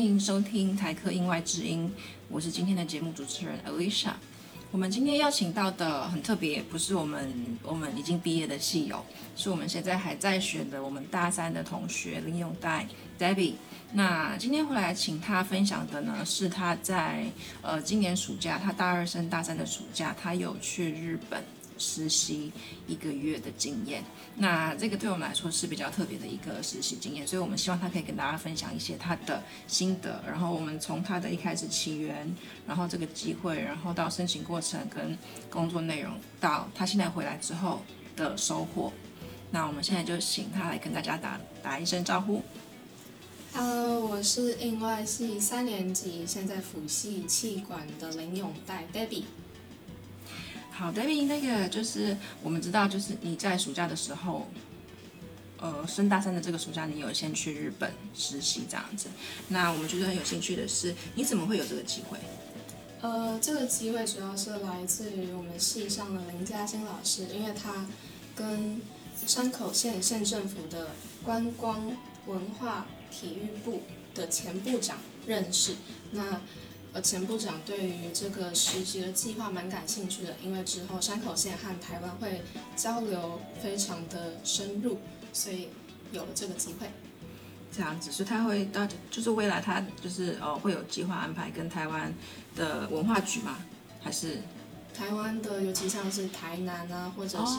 欢迎收听台科音外之音，我是今天的节目主持人 Alicia。我们今天邀请到的很特别，不是我们我们已经毕业的戏友，是我们现在还在学的我们大三的同学林永代 Debbie。那今天回来请他分享的呢，是他在呃今年暑假，他大二升大三的暑假，他有去日本。实习一个月的经验，那这个对我们来说是比较特别的一个实习经验，所以我们希望他可以跟大家分享一些他的心得，然后我们从他的一开始起源，然后这个机会，然后到申请过程跟工作内容，到他现在回来之后的收获，那我们现在就请他来跟大家打打一声招呼。Hello，我是应外系三年级，现在辅系气管的林永代 Debbie。好，David，那个就是我们知道，就是你在暑假的时候，呃，升大三的这个暑假，你有先去日本实习这样子。那我们觉得很有兴趣的是，你怎么会有这个机会？呃，这个机会主要是来自于我们系上的林嘉欣老师，因为他跟山口县县政府的观光文化体育部的前部长认识。那呃，前部长对于这个实习的计划蛮感兴趣的，因为之后山口县和台湾会交流非常的深入，所以有了这个机会。这样子，所以他会到，就是未来他就是呃会有计划安排跟台湾的文化局吗？还是台湾的，尤其像是台南啊，或者是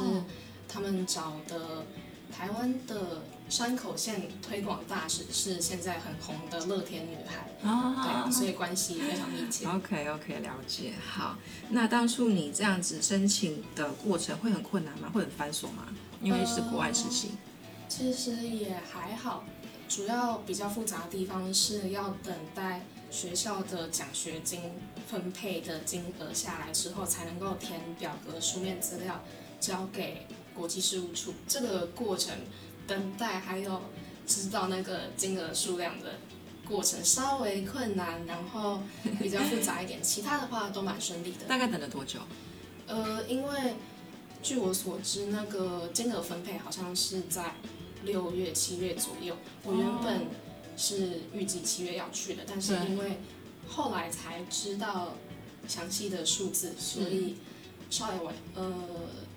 他们找的。台湾的山口县推广大使是现在很红的乐天女孩，对，所以关系非常密切。OK OK，了解。好，那当初你这样子申请的过程会很困难吗？会很繁琐吗？因为是国外实习。其实也还好，主要比较复杂的地方是要等待学校的奖学金分配的金额下来之后，才能够填表格、书面资料交给。国际事务处这个过程等待还有知道那个金额数量的过程稍微困难，然后比较复杂一点，其他的话都蛮顺利的。大概等了多久？呃，因为据我所知，那个金额分配好像是在六月、七月左右。我原本是预计七月要去的，但是因为后来才知道详细的数字，所以稍微晚呃。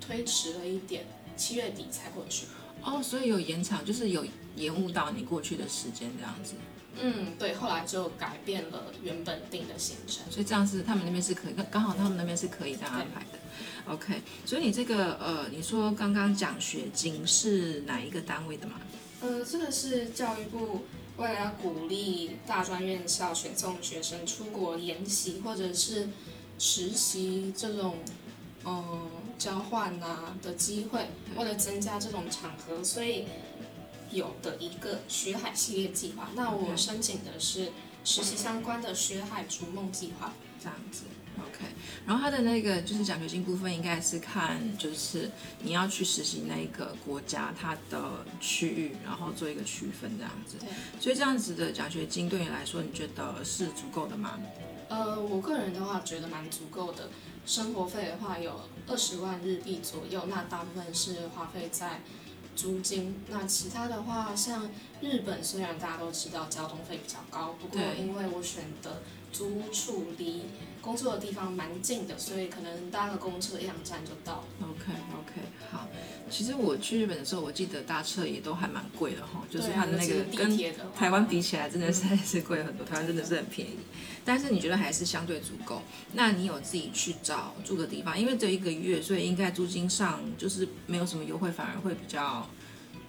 推迟了一点，七月底才过去。哦，所以有延长，就是有延误到你过去的时间这样子。嗯，对，后来就改变了原本定的行程。所以这样是他们那边是可以，刚好他们那边是可以这样安排的。OK，所以你这个呃，你说刚刚奖学金是哪一个单位的吗？呃，这个是教育部为了要鼓励大专院校选送学生出国研习或者是实习这种。嗯，交换呐的机会，为了增加这种场合，所以有的一个学海系列计划。那我申请的是实习相关的学海逐梦计划，这样子。OK，然后他的那个就是奖学金部分，应该是看就是你要去实习那一个国家它的区域，然后做一个区分这样子。对。所以这样子的奖学金对你来说，你觉得是足够的吗？呃，我个人的话觉得蛮足够的。生活费的话有二十万日币左右，那大部分是花费在租金。那其他的话，像日本，虽然大家都知道交通费比较高，不过因为我选的租屋处离工作的地方蛮近的，所以可能搭个公车一两站就到。OK OK，好。其实我去日本的时候，我记得搭车也都还蛮贵的哈，就是它的那个跟台湾比起来，真的是还是贵很多。台湾真的是很便宜。但是你觉得还是相对足够？那你有自己去找住的地方？因为这一个月，所以应该租金上就是没有什么优惠，反而会比较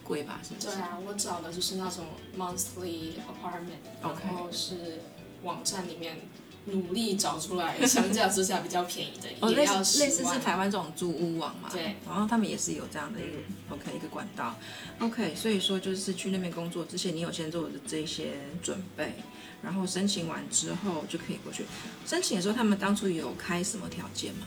贵吧？是不是？对啊，我找的就是那种 monthly apartment，然后是网站里面努力找出来，相较之下比较便宜的，也要十类似是台湾这种租屋网嘛？对。然后他们也是有这样的一个 OK 一个管道，OK。所以说就是去那边工作之前，你有先做的这些准备。然后申请完之后就可以过去。申请的时候，他们当初有开什么条件吗？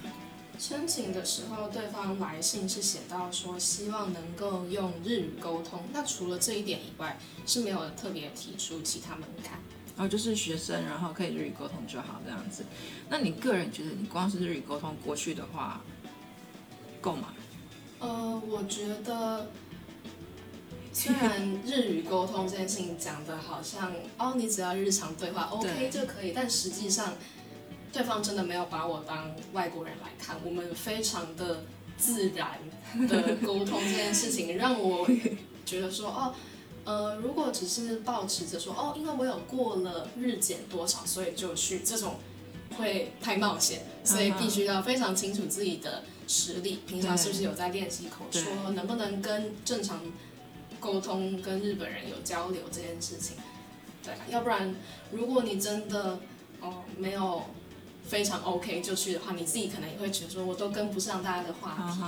申请的时候，对方来信是写到说希望能够用日语沟通。那除了这一点以外，是没有特别提出其他门槛。然后就是学生，然后可以日语沟通就好这样子。那你个人觉得，你光是日语沟通过去的话，够吗？呃，我觉得。虽然日语沟通这件事情讲的好像哦，你只要日常对话 OK 就可以，但实际上对方真的没有把我当外国人来看，我们非常的自然的沟通这件事情，让我觉得说哦。呃，如果只是保持着说哦，因为我有过了日检多少，所以就去这种会太冒险，所以必须要非常清楚自己的实力，平常是不是有在练习口说，能不能跟正常沟通，跟日本人有交流这件事情，对，要不然如果你真的哦没有。非常 OK 就去的话，你自己可能也会觉得说，我都跟不上大家的话题，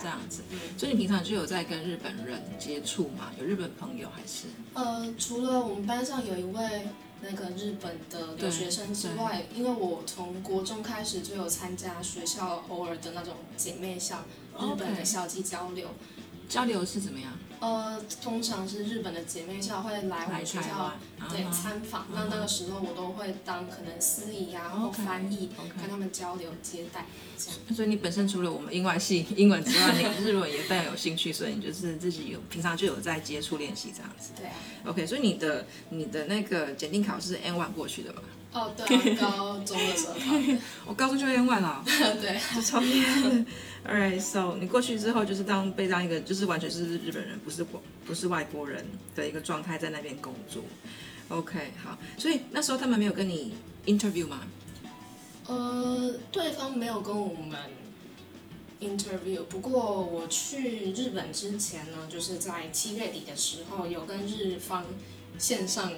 这样子。所以你平常就有在跟日本人接触吗？有日本朋友还是？呃，除了我们班上有一位那个日本的留学生之外，因为我从国中开始就有参加学校偶尔的那种姐妹校日本的校际交流。交流是怎么样？呃，通常是日本的姐妹校会来我们学校对参访，那那个时候我都会当可能司仪啊或翻译，跟他们交流接待这样。所以你本身除了我们英外系英文之外，你日文也非常有兴趣，所以你就是自己有平常就有在接触练习这样子。对啊。OK，所以你的你的那个检定考试 N one 过去的嘛？哦，对，高中的时候考。我高中就 N one 了。对，超厉害。Alright，so 你过去之后就是当被当一个就是完全是日本人，不是国不是外国人的一个状态在那边工作。OK，好，所以那时候他们没有跟你 interview 吗？呃，对方没有跟我们 interview，不过我去日本之前呢，就是在七月底的时候有跟日方线上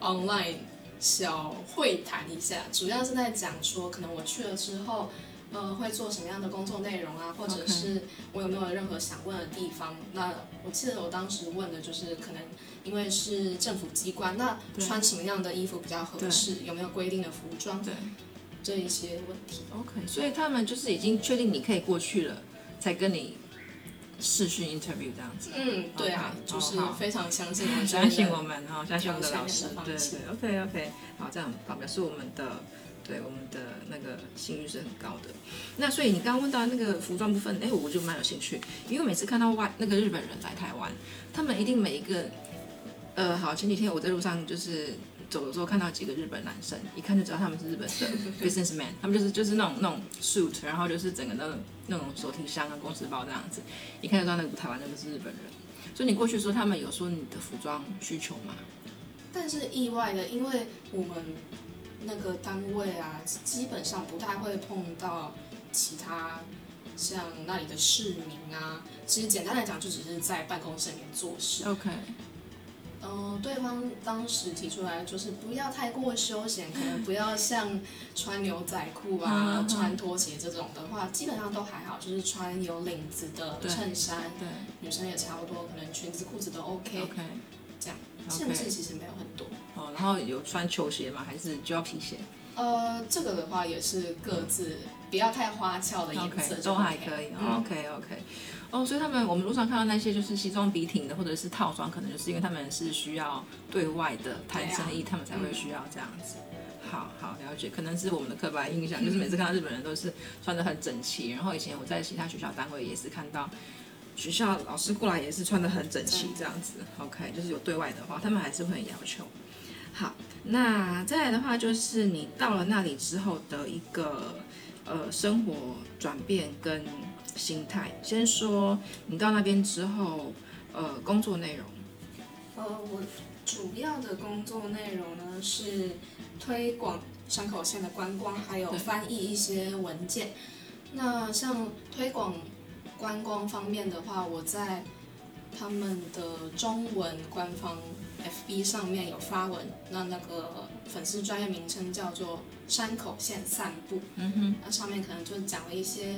online 小会谈一下，主要是在讲说可能我去了之后。呃，会做什么样的工作内容啊？或者是我有没有任何想问的地方？那我记得我当时问的就是，可能因为是政府机关，那穿什么样的衣服比较合适？有没有规定的服装？对，这一些问题。OK，所以他们就是已经确定你可以过去了，才跟你视讯 interview 这样子。嗯，对啊，就是非常相信，相信我们然后，相信我们的老师。对对，OK OK，好，这样好表示我们的。对我们的那个信誉是很高的，那所以你刚刚问到那个服装部分，哎，我就蛮有兴趣，因为每次看到外那个日本人来台湾，他们一定每一个，呃，好，前几天我在路上就是走的时候看到几个日本男生，一看就知道他们是日本的 businessman，他们就是就是那种那种 suit，然后就是整个那种那种手提箱啊、公司包这样子，一看就知道那个台湾那个是日本人。所以你过去说他们有说你的服装需求吗？但是意外的，因为我们。那个单位啊，基本上不太会碰到其他像那里的市民啊。其实简单来讲，就只是在办公室里面做事。OK。嗯，对方当时提出来就是不要太过休闲，可能不要像穿牛仔裤啊、穿拖鞋这种的话，基本上都还好，就是穿有领子的衬衫。对。女生也差不多，可能裙子、裤子都 OK。OK。这样，限制其实没有很多。哦，然后有穿球鞋吗？还是就要皮鞋？呃，这个的话也是各自不要太花俏的颜色都还可以。OK OK。哦，所以他们我们路上看到那些就是西装笔挺的，或者是套装，可能就是因为他们是需要对外的谈生意，他们才会需要这样子。好好了解，可能是我们的刻板印象，就是每次看到日本人都是穿的很整齐。然后以前我在其他学校单位也是看到学校老师过来也是穿的很整齐这样子。OK，就是有对外的话，他们还是会很要求。好，那再来的话就是你到了那里之后的一个呃生活转变跟心态。先说你到那边之后，呃，工作内容。呃，我主要的工作内容呢是推广山口县的观光，还有翻译一些文件。那像推广观光方面的话，我在他们的中文官方。FB 上面有发文，那那个粉丝专业名称叫做山口县散步。嗯哼，那上面可能就讲了一些，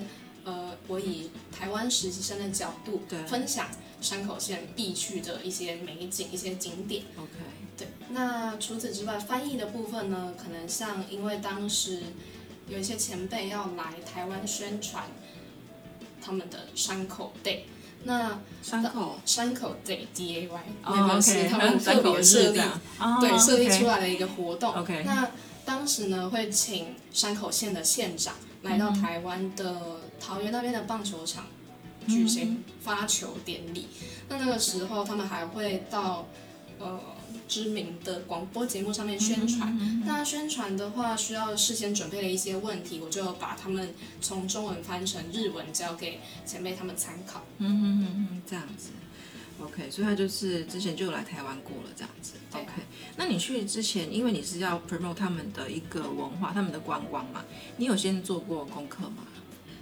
呃，我以台湾实习生的角度分享山口县必去的一些美景、一些景点。OK，对。那除此之外，翻译的部分呢，可能像因为当时有一些前辈要来台湾宣传他们的山口 day。那山口山口 day D A Y 那个是他们特别设立，对设立出来的一个活动。OK，那当时呢会请山口县的县长来到台湾的桃园那边的棒球场举行发球典礼。那那个时候他们还会到呃知名的广播节目上面宣传。那宣传的话需要事先准备了一些问题，我就把他们从中文翻成日文交给前辈他们参考。嗯嗯嗯嗯，这样子。OK，所以他就是之前就有来台湾过了这样子。OK，那你去之前，因为你是要 promote 他们的一个文化、他们的观光嘛，你有先做过功课吗？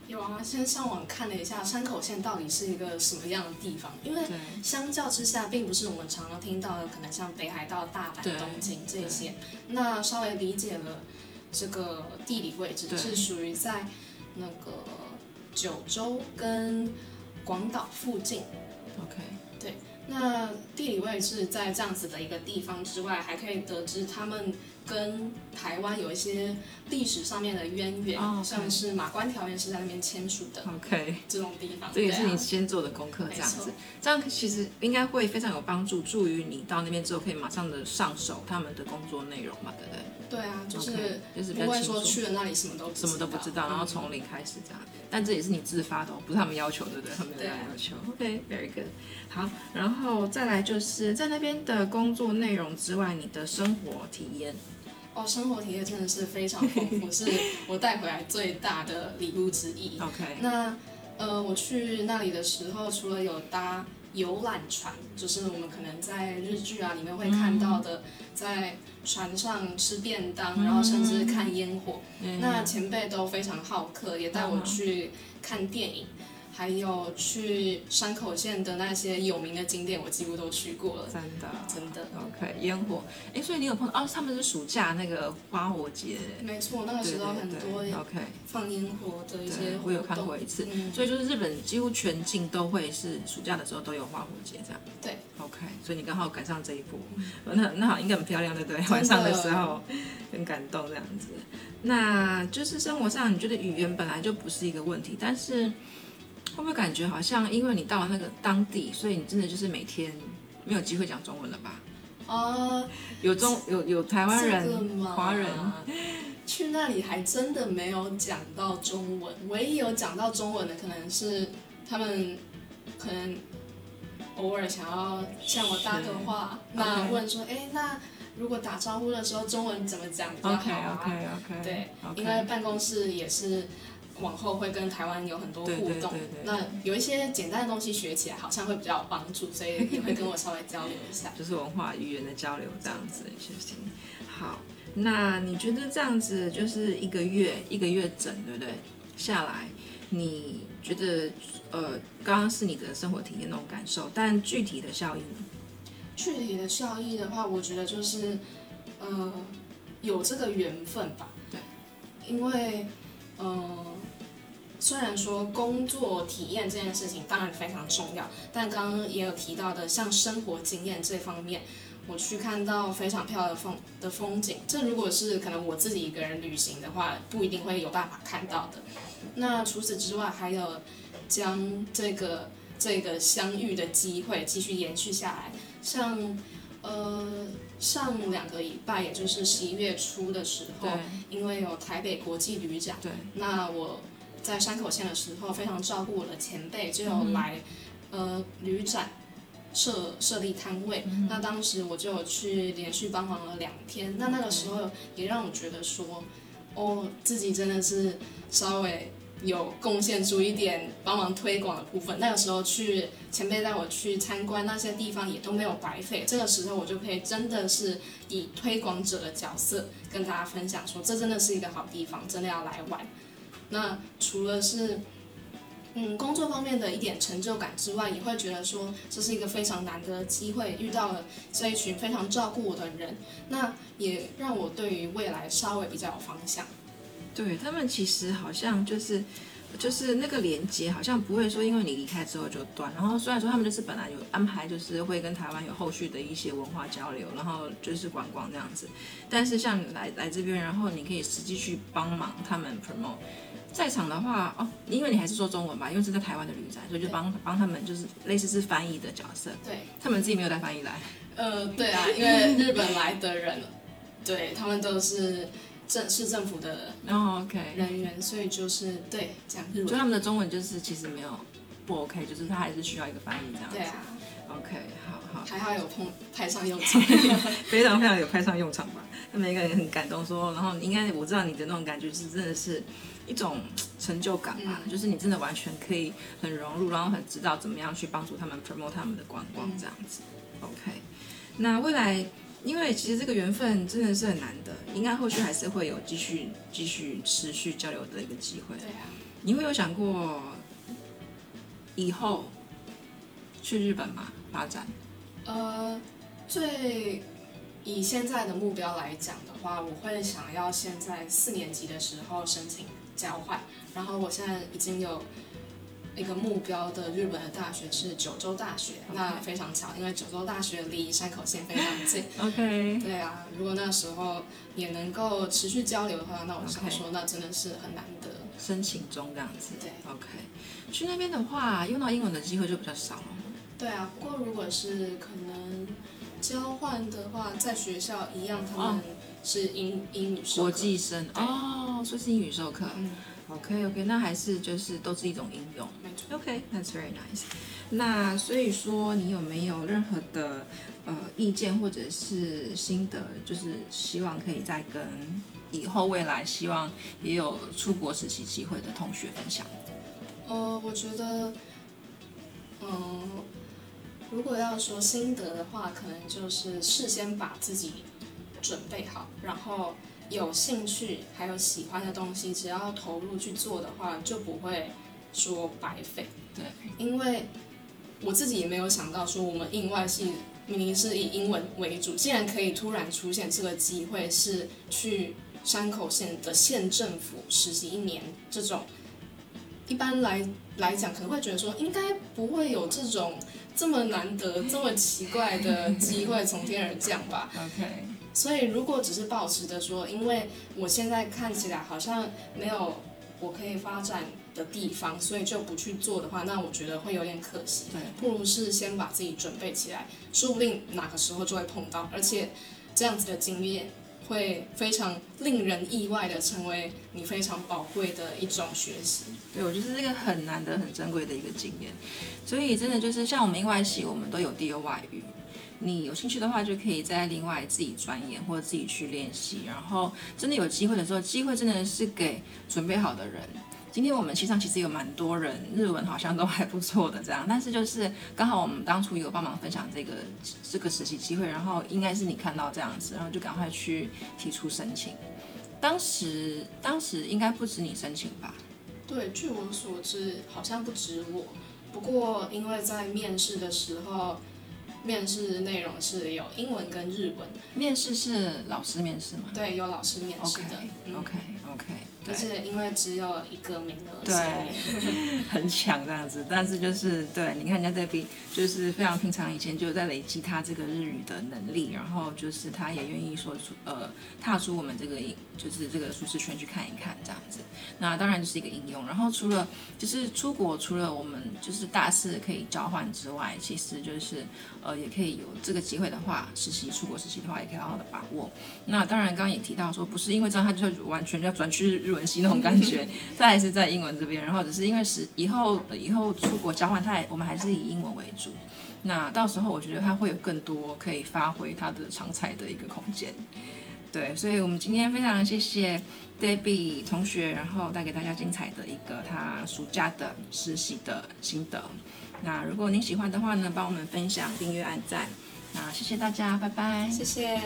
有啊，先上网看了一下山口县到底是一个什么样的地方，因为，相较之下，并不是我们常常听到的，可能像北海道、大阪、东京这些。那稍微理解了这个地理位置，是属于在那个九州跟广岛附近。OK，对那地理位置在这样子的一个地方之外，还可以得知他们跟台湾有一些历史上面的渊源，像是马关条约是在那边签署的 OK，这种地方。这也是你先做的功课，这样子这样其实应该会非常有帮助，助于你到那边之后可以马上的上手他们的工作内容嘛，对不对？对啊，就是就是不会。说去了那里什么都什么都不知道，嗯然后从零开始这样。但这也是你自发的、哦，不是他们要求，对不对？他们没有要求。OK，very、good。好，然后再来就是在那边的工作内容之外，你的生活体验。哦，生活体验真的是非常丰富，是我带回来最大的礼物之一。OK，那呃，我去那里的时候，除了有搭游览船，就是我们可能在日剧啊里面会看到的，在船上吃便当，然后甚至看烟火。嗯那前辈都非常好客，也带我去看电影，还有去山口县的那些有名的景点，我几乎都去过了。真的真的 OK，烟火。哎，所以你有碰到哦？他们是暑假那个花火节，没错，那个对时候很对多对 OK。放烟火的一些活，动。我有看过一次，嗯，所以就是日本几乎全境都会是暑假的时候都有花火节这样。对，OK，所以你刚好赶上这一波，那那好应该很漂亮，对不对？晚上的时候很感动这样子。那就是生活上，你觉得语言本来就不是一个问题，但是会不会感觉好像因为你到了那个当地，所以你真的就是每天没有机会讲中文了吧？啊，有中有有台湾这个人、嘛华人，去那里还真的没有讲到中文，唯一有讲到中文的可能是他们可能偶尔想要向我搭个话，那问说，哎，那如果打招呼的时候中文怎么讲比较好啊。OK OK，对因为办公室也是往后会跟台湾有很多互动，对对对对那有一些简单的东西学起来好像会比较有帮助，所以也会跟我稍微交流一下。就是文化语言的交流这样子的事情。好，那你觉得这样子就是一个月一个月整，对不对？下来，你觉得呃，刚刚是你的生活体验那种感受，但具体的效益呢？具体的效益的话，我觉得就是，呃，有这个缘分吧。对，因为，呃，虽然说工作体验这件事情当然非常重要，但刚刚也有提到的，像生活经验这方面，我去看到非常漂亮的风的风景，这如果是可能我自己一个人旅行的话，不一定会有办法看到的。那除此之外，还有将这个这个相遇的机会继续延续下来。像呃上两个礼拜，也就是十一月初的时候，因为有台北国际旅展，对，那我在山口县的时候非常照顾我的前辈，就有来、呃旅展设设立摊位。那当时我就有去连续帮忙了两天，那那个时候也让我觉得说，哦，自己真的是稍微。有贡献出一点帮忙推广的部分。那个时候去前辈带我去参观那些地方，也都没有白费。这个时候我就可以真的是以推广者的角色跟大家分享说，这真的是一个好地方，真的要来玩。那除了是嗯工作方面的一点成就感之外，也会觉得说这是一个非常难得的机会，遇到了这一群非常照顾我的人，那也让我对于未来稍微比较有方向。对他们其实好像就是就是那个连接，好像不会说因为你离开之后就断。然后虽然说他们就是本来有安排，就是会跟台湾有后续的一些文化交流，然后就是观光这样子。但是像来来这边，然后你可以实际去帮忙他们 promote。在场的话，哦，因为你还是说中文吧，因为是在台湾的旅展，所以就帮帮他们就是类似是翻译的角色。对，他们自己没有带翻译来。呃，对啊，因为日本来的人，对他们都是政市政府的哦，OK，人员，所以就是对讲日文。就他们的中文就是其实没有不 OK，就是他还是需要一个翻译这样子。对啊。OK，好好。还好有碰派上用场，非常非常有派上用场吧。他们一个人很感动，说，然后应该我知道你的那种感觉是真的是一种成就感吧，就是你真的完全可以很融入，然后很知道怎么样去帮助他们 promote 他们的观光这样子。OK，那未来因为其实这个缘分真的是很难的，应该后续还是会有继续继续持续交流的一个机会。对啊。你会有想过以后去日本吗？发展？呃，最以现在的目标来讲的话，我会想要现在四年级的时候申请交换，然后我现在已经有一个目标的日本的大学是九州大学，那非常巧，因为九州大学离山口县非常近。OK。对啊，如果那时候也能够持续交流的话，那我想说，那真的是很难得。申请中这样子。对。OK。去那边的话，用到英文的机会就比较少了。对啊，不过如果是可能交换的话，在学校一样，他们是英英语。国际生哦，所以是英语授课。嗯，OK OK，那还是就是都是一种应用。没错。OK，that's very nice。那所以说，你有没有任何的呃意见或者是心得，就是希望可以再跟以后未来希望也有出国实习机会的同学分享？呃，我觉得，嗯。如果要说心得的话，可能就是事先把自己准备好，然后有兴趣还有喜欢的东西，只要投入去做的话，就不会说白费。对，因为我自己也没有想到说，我们印外系明明是以英文为主，竟然可以突然出现这个机会，是去山口县的县政府实习一年这种。一般来来讲，可能会觉得说，应该不会有这种。这么难得、这么奇怪的机会从天而降吧。OK。所以如果只是保持着说，因为我现在看起来好像没有我可以发展的地方，所以就不去做的话，那我觉得会有点可惜。对。不如是先把自己准备起来，说不定哪个时候就会碰到，而且这样子的经验。会非常令人意外的成为你非常宝贵的一种学习。对，我觉得这个很难得、很珍贵的一个经验。所以真的就是像我们英外系，我们都有第二外语。你有兴趣的话，就可以在另外自己钻研或者自己去练习。然后真的有机会的时候，机会真的是给准备好的人。今天我们系上其实有蛮多人日文好像都还不错的这样，但是就是刚好我们当初有帮忙分享这个这个实习机会，然后应该是你看到这样子，然后就赶快去提出申请。当时当时应该不止你申请吧？对，据我所知好像不止我，不过因为在面试的时候，面试内容是有英文跟日文。面试是老师面试吗？对，有老师面试的。OK OK。就是因为只有一个名额，对，很抢这样子。但是就是对，你看人家 Debbie 就是非常平常，以前就在累积他这个日语的能力，然后就是他也愿意说出呃踏出我们这个就是这个舒适圈去看一看这样子。那当然就是一个应用。然后除了就是出国，除了我们就是大四可以交换之外，其实就是呃也可以有这个机会的话，实习出国实习的话，也可以好好的把握。那当然刚刚也提到说，不是因为这样他就完全要转去日。文系那种感觉，他还是在英文这边，然后只是因为是以后以后出国交换，他还我们还是以英文为主。那到时候我觉得他会有更多可以发挥他的长才的一个空间。对，所以我们今天非常谢谢 Debbie 同学，然后带给大家精彩的一个他暑假的实习的心得。那如果您喜欢的话呢，帮我们分享、订阅、按赞。那谢谢大家，拜拜。谢谢。